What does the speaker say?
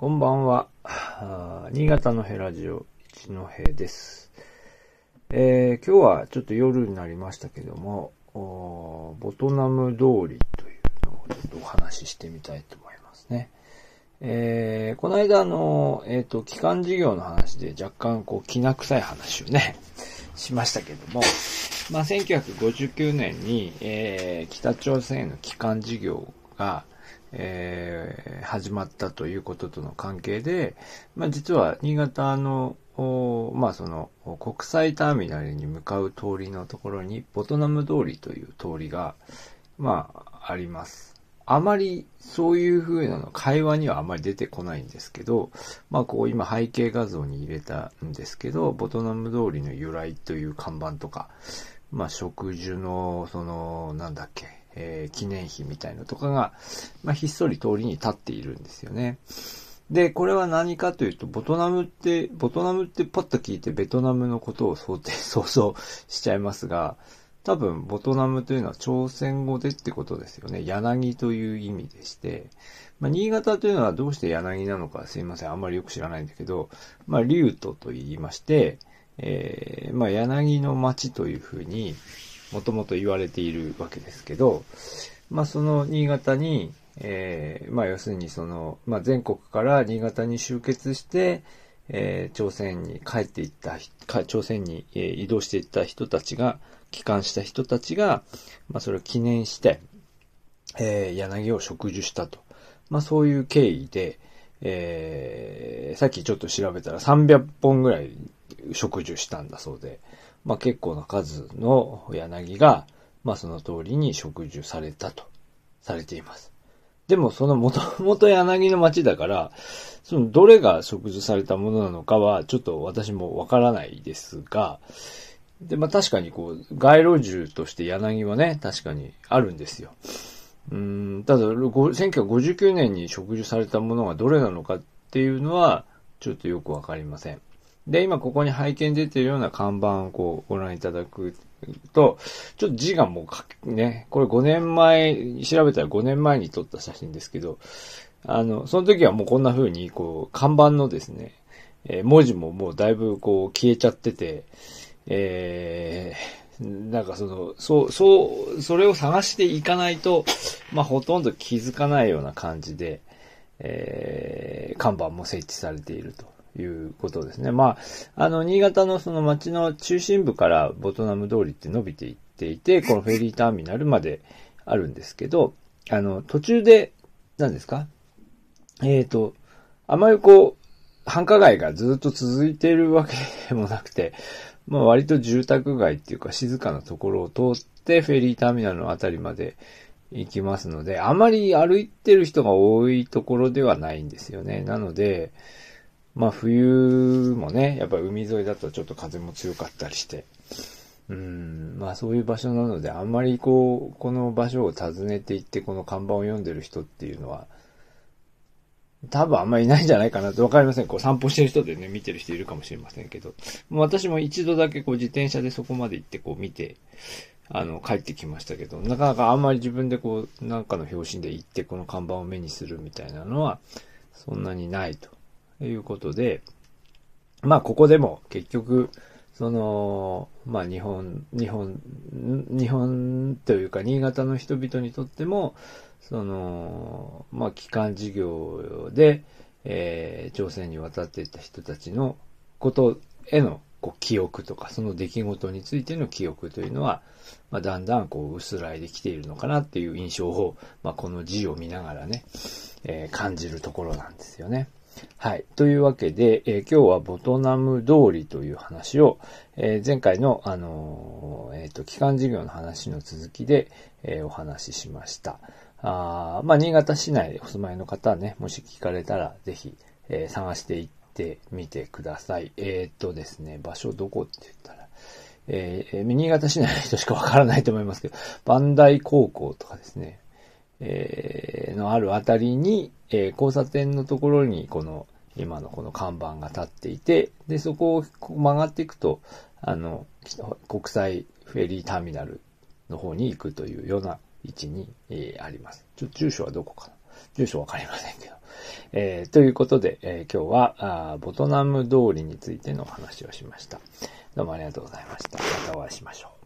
こんばんは。新潟のヘラジオ一戸です。えー、今日はちょっと夜になりましたけども、ボトナム通りというのをちょっとお話ししてみたいと思いますね。えー、この間の、えっ、ー、と、機関事業の話で若干こう、きな臭い話をね、しましたけども、まあ、1959年に、えー、北朝鮮の機関事業が、えー、始まったということとの関係で、まあ、実は新潟の、まあ、その国際ターミナルに向かう通りのところにボトナム通りという通りが、まあ、あります。あまりそういう風なの会話にはあまり出てこないんですけど、まあこう今背景画像に入れたんですけど、ボトナム通りの由来という看板とか、まあ植樹のその、なんだっけ、えー、記念碑みたいのとかが、まあ、ひっそり通りに立っているんですよね。で、これは何かというと、ボトナムって、ボトナムってパッと聞いてベトナムのことを想定、想像しちゃいますが、多分、ボトナムというのは朝鮮語でってことですよね。柳という意味でして、まあ、新潟というのはどうして柳なのかすいません。あんまりよく知らないんだけど、まあ、竜都と言いまして、えー、まあ、柳の町というふうに、もともと言われているわけですけど、まあその新潟に、えー、まあ要するにその、まあ全国から新潟に集結して、えー、朝鮮に帰っていった、朝鮮に、え、移動していった人たちが、帰還した人たちが、まあそれを記念して、えー、柳を植樹したと。まあそういう経緯で、えー、さっきちょっと調べたら300本ぐらい植樹したんだそうで、まあ結構な数の柳が、まあその通りに植樹されたと、されています。でもその元 々柳の町だから、そのどれが植樹されたものなのかはちょっと私もわからないですが、で、まあ確かにこう、街路樹として柳はね、確かにあるんですよ。うん、ただ、1959年に植樹されたものがどれなのかっていうのは、ちょっとよくわかりません。で、今ここに背景に出てるような看板をこうご覧いただくと、ちょっと字がもうね、これ5年前、調べたら5年前に撮った写真ですけど、あの、その時はもうこんな風に、こう、看板のですね、えー、文字ももうだいぶこう消えちゃってて、えー、なんかその、そう、そう、それを探していかないと、まあほとんど気づかないような感じで、えー、看板も設置されていると。いうことですね。まあ、あの、新潟のその町の中心部からボトナム通りって伸びていっていて、このフェリーターミナルまであるんですけど、あの、途中で、何ですか？えっ、ー、と、あまりこう、繁華街がずっと続いているわけでもなくて、まあ割と住宅街っていうか静かなところを通ってフェリーターミナルのあたりまで行きますので、あまり歩いてる人が多いところではないんですよね。なので、まあ冬もね、やっぱ海沿いだとちょっと風も強かったりして、うん、まあそういう場所なので、あんまりこう、この場所を訪ねていってこの看板を読んでる人っていうのは、多分あんまりいないんじゃないかなとわかりません。こう散歩してる人でね、見てる人いるかもしれませんけど、もう私も一度だけこう自転車でそこまで行ってこう見て、あの、帰ってきましたけど、なかなかあんまり自分でこう、なんかの表紙で行ってこの看板を目にするみたいなのは、そんなにないと。ということで、まあ、ここでも結局、その、まあ、日本、日本、日本というか、新潟の人々にとっても、その、まあ、帰還事業で、えー、朝鮮に渡っていった人たちのことへのこう記憶とか、その出来事についての記憶というのは、まあ、だんだんこう薄らいできているのかなっていう印象を、まあ、この字を見ながらね、えー、感じるところなんですよね。はい。というわけで、えー、今日はボトナム通りという話を、えー、前回の、あのー、えっ、と、機関事業の話の続きで、えお話ししました。あまあ、新潟市内お住まいの方はね、もし聞かれたら、ぜひ、え探していってみてください。えっとですね、場所どこって言ったら、えー、新潟市内の人しかわからないと思いますけど、バンダイ高校とかですね、え、のあるあたりに、えー、交差点のところにこの今のこの看板が立っていて、で、そこを曲がっていくと、あの、国際フェリーターミナルの方に行くというような位置に、えー、あります。ちょ、住所はどこかな？住所わかりませんけど。えー、ということで、えー、今日はあボトナム通りについての話をしました。どうもありがとうございました。またお会いしましょう。